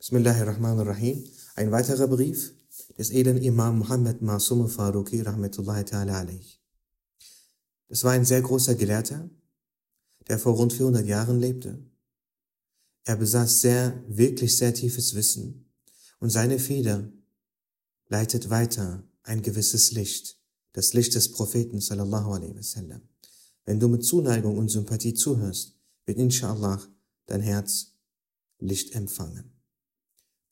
Bismillahirrahmanirrahim. Ein weiterer Brief des edlen Imam Muhammad Masum Faruqi rahmatullahi ta'ala alayh. Das war ein sehr großer Gelehrter, der vor rund 400 Jahren lebte. Er besaß sehr, wirklich sehr tiefes Wissen und seine Feder leitet weiter ein gewisses Licht, das Licht des Propheten sallallahu alaihi wasallam. Wenn du mit Zuneigung und Sympathie zuhörst, wird inshallah dein Herz Licht empfangen.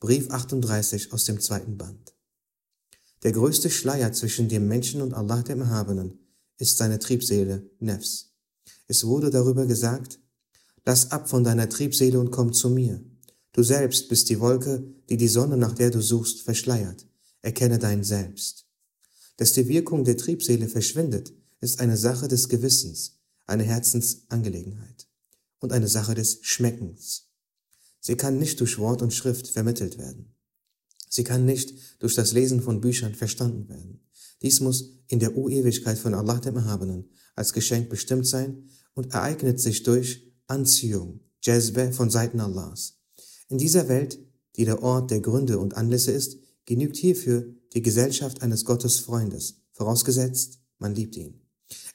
Brief 38 aus dem zweiten Band. Der größte Schleier zwischen dem Menschen und Allah dem Erhabenen ist seine Triebseele, Nefs. Es wurde darüber gesagt, lass ab von deiner Triebseele und komm zu mir. Du selbst bist die Wolke, die die Sonne, nach der du suchst, verschleiert. Erkenne dein Selbst. Dass die Wirkung der Triebseele verschwindet, ist eine Sache des Gewissens, eine Herzensangelegenheit und eine Sache des Schmeckens. Sie kann nicht durch Wort und Schrift vermittelt werden. Sie kann nicht durch das Lesen von Büchern verstanden werden. Dies muss in der Urewigkeit von Allah dem Erhabenen als Geschenk bestimmt sein und ereignet sich durch Anziehung, Jezbe von Seiten Allahs. In dieser Welt, die der Ort der Gründe und Anlässe ist, genügt hierfür die Gesellschaft eines Gottesfreundes, vorausgesetzt, man liebt ihn.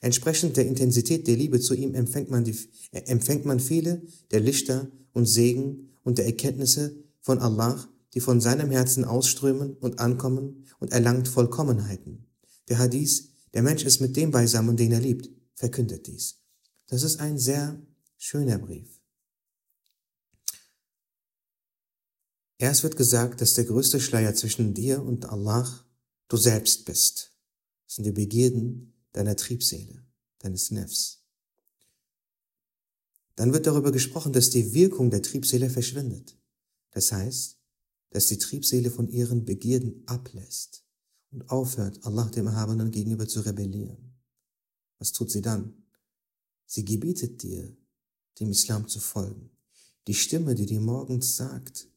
Entsprechend der Intensität der Liebe zu ihm empfängt man, die, empfängt man viele der Lichter und Segen und der Erkenntnisse von Allah die von seinem Herzen ausströmen und ankommen und erlangt Vollkommenheiten. Der Hadith, der Mensch ist mit dem beisammen, den er liebt, verkündet dies. Das ist ein sehr schöner Brief. Erst wird gesagt, dass der größte Schleier zwischen dir und Allah du selbst bist. Das sind die Begierden deiner Triebseele, deines Nefs. Dann wird darüber gesprochen, dass die Wirkung der Triebseele verschwindet. Das heißt, dass die Triebseele von ihren Begierden ablässt und aufhört, Allah dem Erhabenen gegenüber zu rebellieren. Was tut sie dann? Sie gebietet dir, dem Islam zu folgen. Die Stimme, die dir morgens sagt,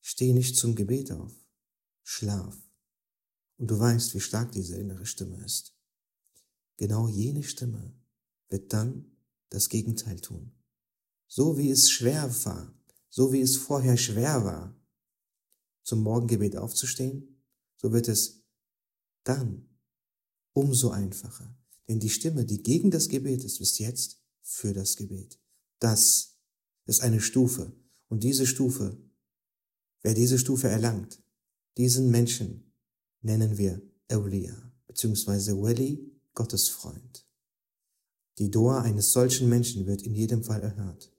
steh nicht zum Gebet auf, schlaf. Und du weißt, wie stark diese innere Stimme ist. Genau jene Stimme wird dann das Gegenteil tun. So wie es schwer war, so wie es vorher schwer war, zum Morgengebet aufzustehen, so wird es dann umso einfacher. Denn die Stimme, die gegen das Gebet ist, ist jetzt für das Gebet. Das ist eine Stufe. Und diese Stufe, wer diese Stufe erlangt, diesen Menschen nennen wir Eulia, beziehungsweise Wali, Gottesfreund. Die Dua eines solchen Menschen wird in jedem Fall erhört.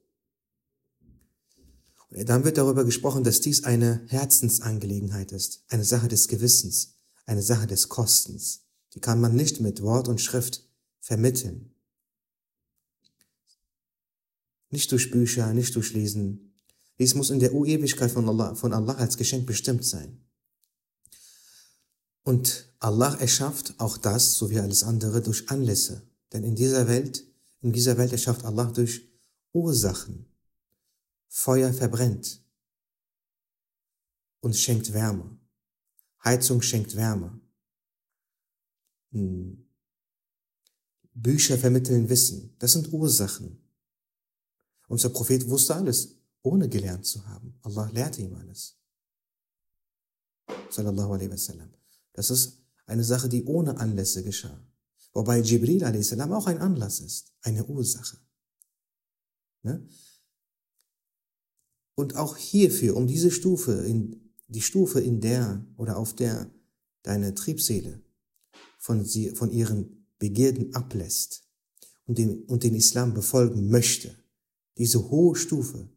Dann wird darüber gesprochen, dass dies eine Herzensangelegenheit ist, eine Sache des Gewissens, eine Sache des Kostens. Die kann man nicht mit Wort und Schrift vermitteln. Nicht durch Bücher, nicht durch Lesen. Dies muss in der Urewigkeit von Allah, von Allah als Geschenk bestimmt sein. Und Allah erschafft auch das, so wie alles andere, durch Anlässe. Denn in dieser Welt, in dieser Welt erschafft Allah durch Ursachen. Feuer verbrennt und schenkt Wärme. Heizung schenkt Wärme. Hm. Bücher vermitteln Wissen. Das sind Ursachen. Unser Prophet wusste alles, ohne gelernt zu haben. Allah lehrte ihm alles. Sallallahu alaihi wasallam. Das ist eine Sache, die ohne Anlässe geschah. Wobei Jibril a.s. auch ein Anlass ist, eine Ursache. Ne? Und auch hierfür, um diese Stufe, in, die Stufe, in der oder auf der deine Triebseele von, sie, von ihren Begierden ablässt und den, und den Islam befolgen möchte, diese hohe Stufe,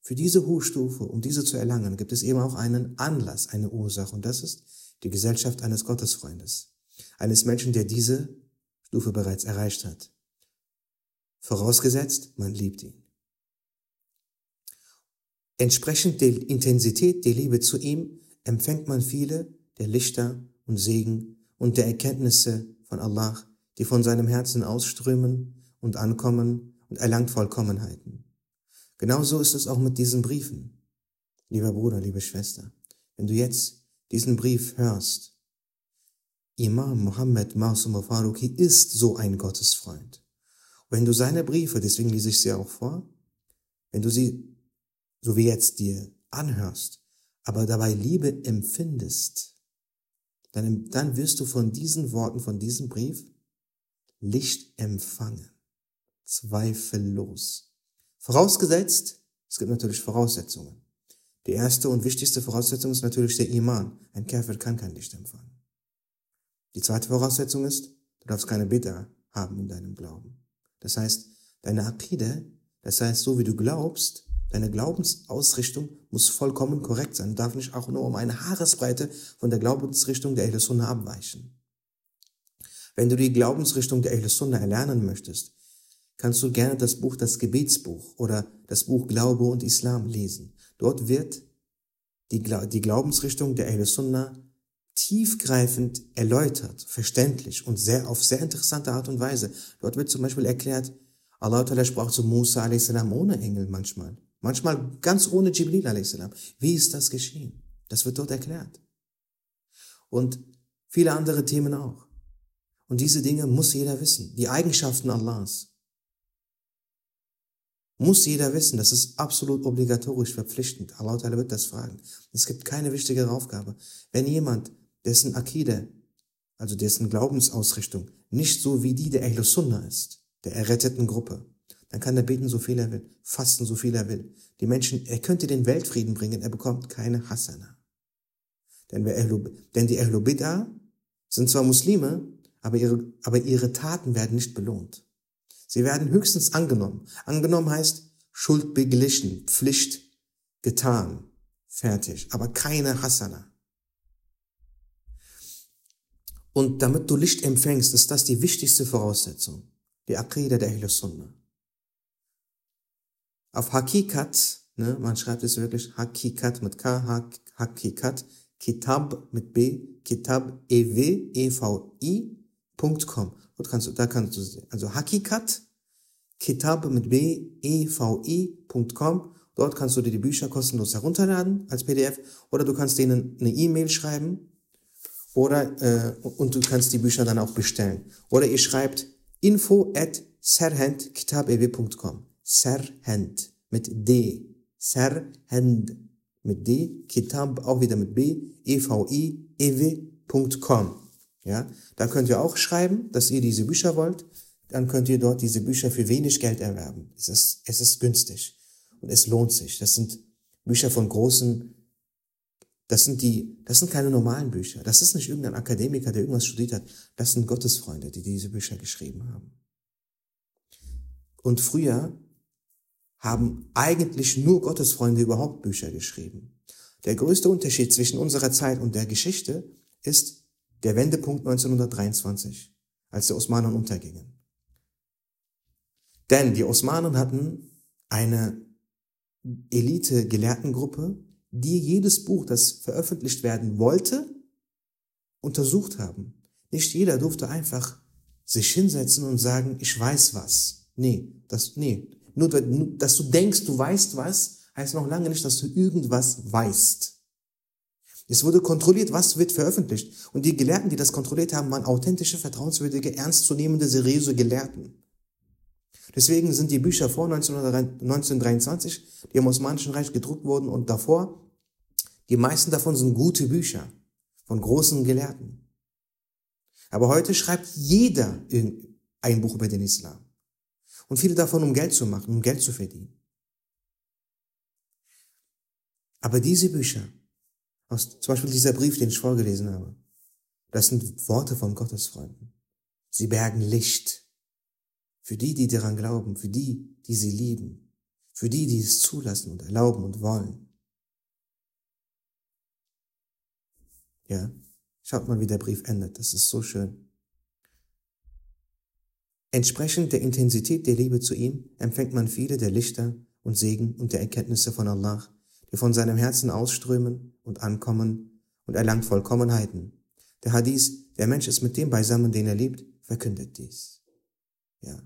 für diese hohe Stufe, um diese zu erlangen, gibt es eben auch einen Anlass, eine Ursache, und das ist die Gesellschaft eines Gottesfreundes, eines Menschen, der diese Stufe bereits erreicht hat. Vorausgesetzt, man liebt ihn. Entsprechend der Intensität der Liebe zu ihm empfängt man viele der Lichter und Segen und der Erkenntnisse von Allah, die von seinem Herzen ausströmen und ankommen und erlangt Vollkommenheiten. Genauso ist es auch mit diesen Briefen. Lieber Bruder, liebe Schwester, wenn du jetzt diesen Brief hörst, Imam Muhammad Masum Faruqi ist so ein Gottesfreund. wenn du seine Briefe, deswegen lese ich sie auch vor, wenn du sie so wie jetzt dir anhörst, aber dabei Liebe empfindest, dann, dann wirst du von diesen Worten, von diesem Brief Licht empfangen. Zweifellos. Vorausgesetzt, es gibt natürlich Voraussetzungen. Die erste und wichtigste Voraussetzung ist natürlich der Iman. Ein Käfer kann kein Licht empfangen. Die zweite Voraussetzung ist, du darfst keine Bitter haben in deinem Glauben. Das heißt, deine Akide, das heißt, so wie du glaubst, deine Glaubensausrichtung muss vollkommen korrekt sein. Du darfst nicht auch nur um eine Haaresbreite von der Glaubensrichtung der Ahle Sunna abweichen. Wenn du die Glaubensrichtung der Ahle Sunna erlernen möchtest, kannst du gerne das Buch Das Gebetsbuch oder das Buch Glaube und Islam lesen. Dort wird die, die Glaubensrichtung der Ahl Sunnah tiefgreifend erläutert, verständlich und sehr, auf sehr interessante Art und Weise. Dort wird zum Beispiel erklärt, Allah sprach zu Musa a.s. ohne Engel manchmal. Manchmal ganz ohne Jibril a.s. Wie ist das geschehen? Das wird dort erklärt. Und viele andere Themen auch. Und diese Dinge muss jeder wissen. Die Eigenschaften Allahs. Muss jeder wissen, das ist absolut obligatorisch, verpflichtend. Allah wird das fragen. Es gibt keine wichtigere Aufgabe. Wenn jemand, dessen Akide, also dessen Glaubensausrichtung, nicht so wie die der Ahlus ist, der erretteten Gruppe, dann kann er beten, so viel er will, fasten, so viel er will. Die Menschen, er könnte den Weltfrieden bringen, er bekommt keine Hasana. Denn, wer Ahlu, denn die Ahlu Bid'ah sind zwar Muslime, aber ihre, aber ihre Taten werden nicht belohnt. Sie werden höchstens angenommen. Angenommen heißt Schuld beglichen, Pflicht getan, fertig, aber keine Hasana. Und damit du Licht empfängst, ist das die wichtigste Voraussetzung, die Aqidah der Ahlus. Auf Hakikat, ne, man schreibt es wirklich Hakikat mit K, Hakikat, Kitab mit B, Kitab ew, evi.com. Dort kannst du, da kannst du. Also Hakikat, Kitab mit B, E, V, I.com. Dort kannst du dir die Bücher kostenlos herunterladen als PDF oder du kannst denen eine E-Mail schreiben oder äh, und du kannst die Bücher dann auch bestellen. Oder ihr schreibt info at serhandkitabew.com. Serhand mit D. Serhand mit D. Kitab auch wieder mit B. E, V, I, E, W.com. Ja, da könnt ihr auch schreiben, dass ihr diese Bücher wollt. Dann könnt ihr dort diese Bücher für wenig Geld erwerben. Es ist, es ist günstig und es lohnt sich. Das sind Bücher von großen, das sind die, das sind keine normalen Bücher. Das ist nicht irgendein Akademiker, der irgendwas studiert hat. Das sind Gottesfreunde, die diese Bücher geschrieben haben. Und früher haben eigentlich nur Gottesfreunde überhaupt Bücher geschrieben. Der größte Unterschied zwischen unserer Zeit und der Geschichte ist, der Wendepunkt 1923, als die Osmanen untergingen. Denn die Osmanen hatten eine Elite-Gelehrtengruppe, die jedes Buch, das veröffentlicht werden wollte, untersucht haben. Nicht jeder durfte einfach sich hinsetzen und sagen, ich weiß was. Nee, das, nee. Nur, dass du denkst, du weißt was, heißt noch lange nicht, dass du irgendwas weißt. Es wurde kontrolliert, was wird veröffentlicht. Und die Gelehrten, die das kontrolliert haben, waren authentische, vertrauenswürdige, ernstzunehmende, seriöse Gelehrten. Deswegen sind die Bücher vor 1923, die im Osmanischen Reich gedruckt wurden und davor, die meisten davon sind gute Bücher von großen Gelehrten. Aber heute schreibt jeder ein Buch über den Islam. Und viele davon, um Geld zu machen, um Geld zu verdienen. Aber diese Bücher, aus, zum Beispiel dieser Brief, den ich vorgelesen habe. Das sind Worte von Gottes Freunden. Sie bergen Licht. Für die, die daran glauben, für die, die sie lieben, für die, die es zulassen und erlauben und wollen. Ja, schaut mal, wie der Brief endet. Das ist so schön. Entsprechend der Intensität der Liebe zu ihm empfängt man viele der Lichter und Segen und der Erkenntnisse von Allah, die von seinem Herzen ausströmen und ankommen und erlangt Vollkommenheiten. Der Hadith, der Mensch ist mit dem beisammen, den er liebt, verkündet dies. Ja.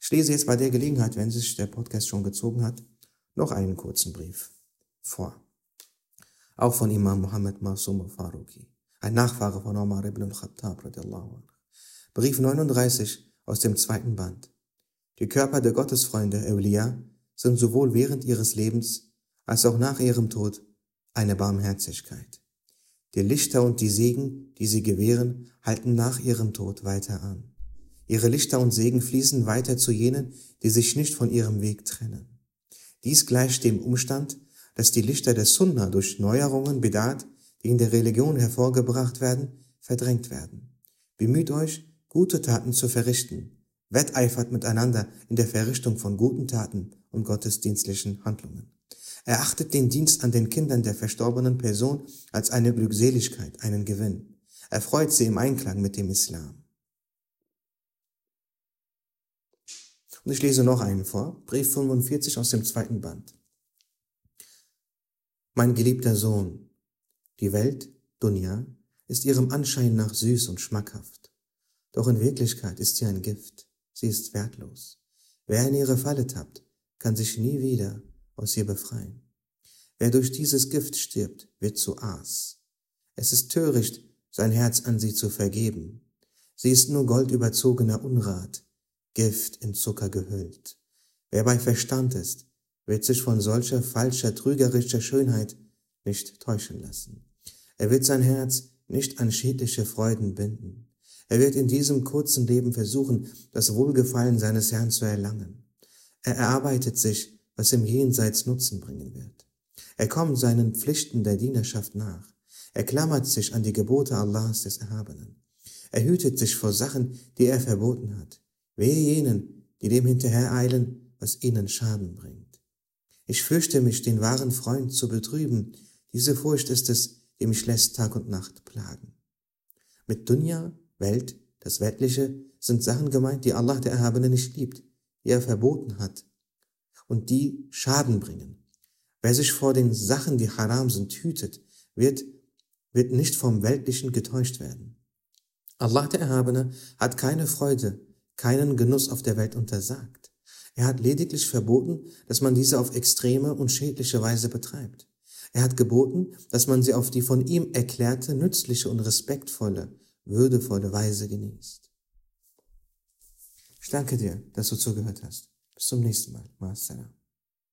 Ich lese jetzt bei der Gelegenheit, wenn sich der Podcast schon gezogen hat, noch einen kurzen Brief vor. Auch von Imam Muhammad Masum Faruqi, ein Nachfahre von Omar ibn al-Khattab, Brief 39 aus dem zweiten Band. Die Körper der Gottesfreunde, Eulia, sind sowohl während ihres Lebens als auch nach ihrem Tod eine Barmherzigkeit. Die Lichter und die Segen, die sie gewähren, halten nach ihrem Tod weiter an. Ihre Lichter und Segen fließen weiter zu jenen, die sich nicht von ihrem Weg trennen. Dies gleicht dem Umstand, dass die Lichter des Sunna durch Neuerungen Bedat, die in der Religion hervorgebracht werden, verdrängt werden. Bemüht euch, gute Taten zu verrichten, wetteifert miteinander in der Verrichtung von guten Taten und gottesdienstlichen Handlungen. Erachtet den Dienst an den Kindern der verstorbenen Person als eine Glückseligkeit, einen Gewinn. Erfreut sie im Einklang mit dem Islam. Und ich lese noch einen vor, Brief 45 aus dem zweiten Band. Mein geliebter Sohn, die Welt, Dunya, ist ihrem Anschein nach süß und schmackhaft. Doch in Wirklichkeit ist sie ein Gift. Sie ist wertlos. Wer in ihre Falle tappt, kann sich nie wieder aus ihr befreien. Wer durch dieses Gift stirbt, wird zu Aas. Es ist töricht, sein Herz an sie zu vergeben. Sie ist nur goldüberzogener Unrat, Gift in Zucker gehüllt. Wer bei Verstand ist, wird sich von solcher falscher, trügerischer Schönheit nicht täuschen lassen. Er wird sein Herz nicht an schädliche Freuden binden. Er wird in diesem kurzen Leben versuchen, das Wohlgefallen seines Herrn zu erlangen. Er erarbeitet sich, was im Jenseits Nutzen bringen wird. Er kommt seinen Pflichten der Dienerschaft nach. Er klammert sich an die Gebote Allahs des Erhabenen. Er hütet sich vor Sachen, die er verboten hat. Wehe jenen, die dem hinterhereilen, was ihnen Schaden bringt. Ich fürchte mich, den wahren Freund zu betrüben. Diese Furcht ist es, die mich lässt Tag und Nacht plagen. Mit Dunya Welt, das Weltliche, sind Sachen gemeint, die Allah der Erhabene nicht liebt, die er verboten hat und die Schaden bringen. Wer sich vor den Sachen, die haram sind, hütet, wird, wird nicht vom Weltlichen getäuscht werden. Allah der Erhabene hat keine Freude, keinen Genuss auf der Welt untersagt. Er hat lediglich verboten, dass man diese auf extreme und schädliche Weise betreibt. Er hat geboten, dass man sie auf die von ihm erklärte, nützliche und respektvolle würdevolle Weise genießt. Ich danke dir, dass du zugehört hast. Bis zum nächsten Mal. Maassalam.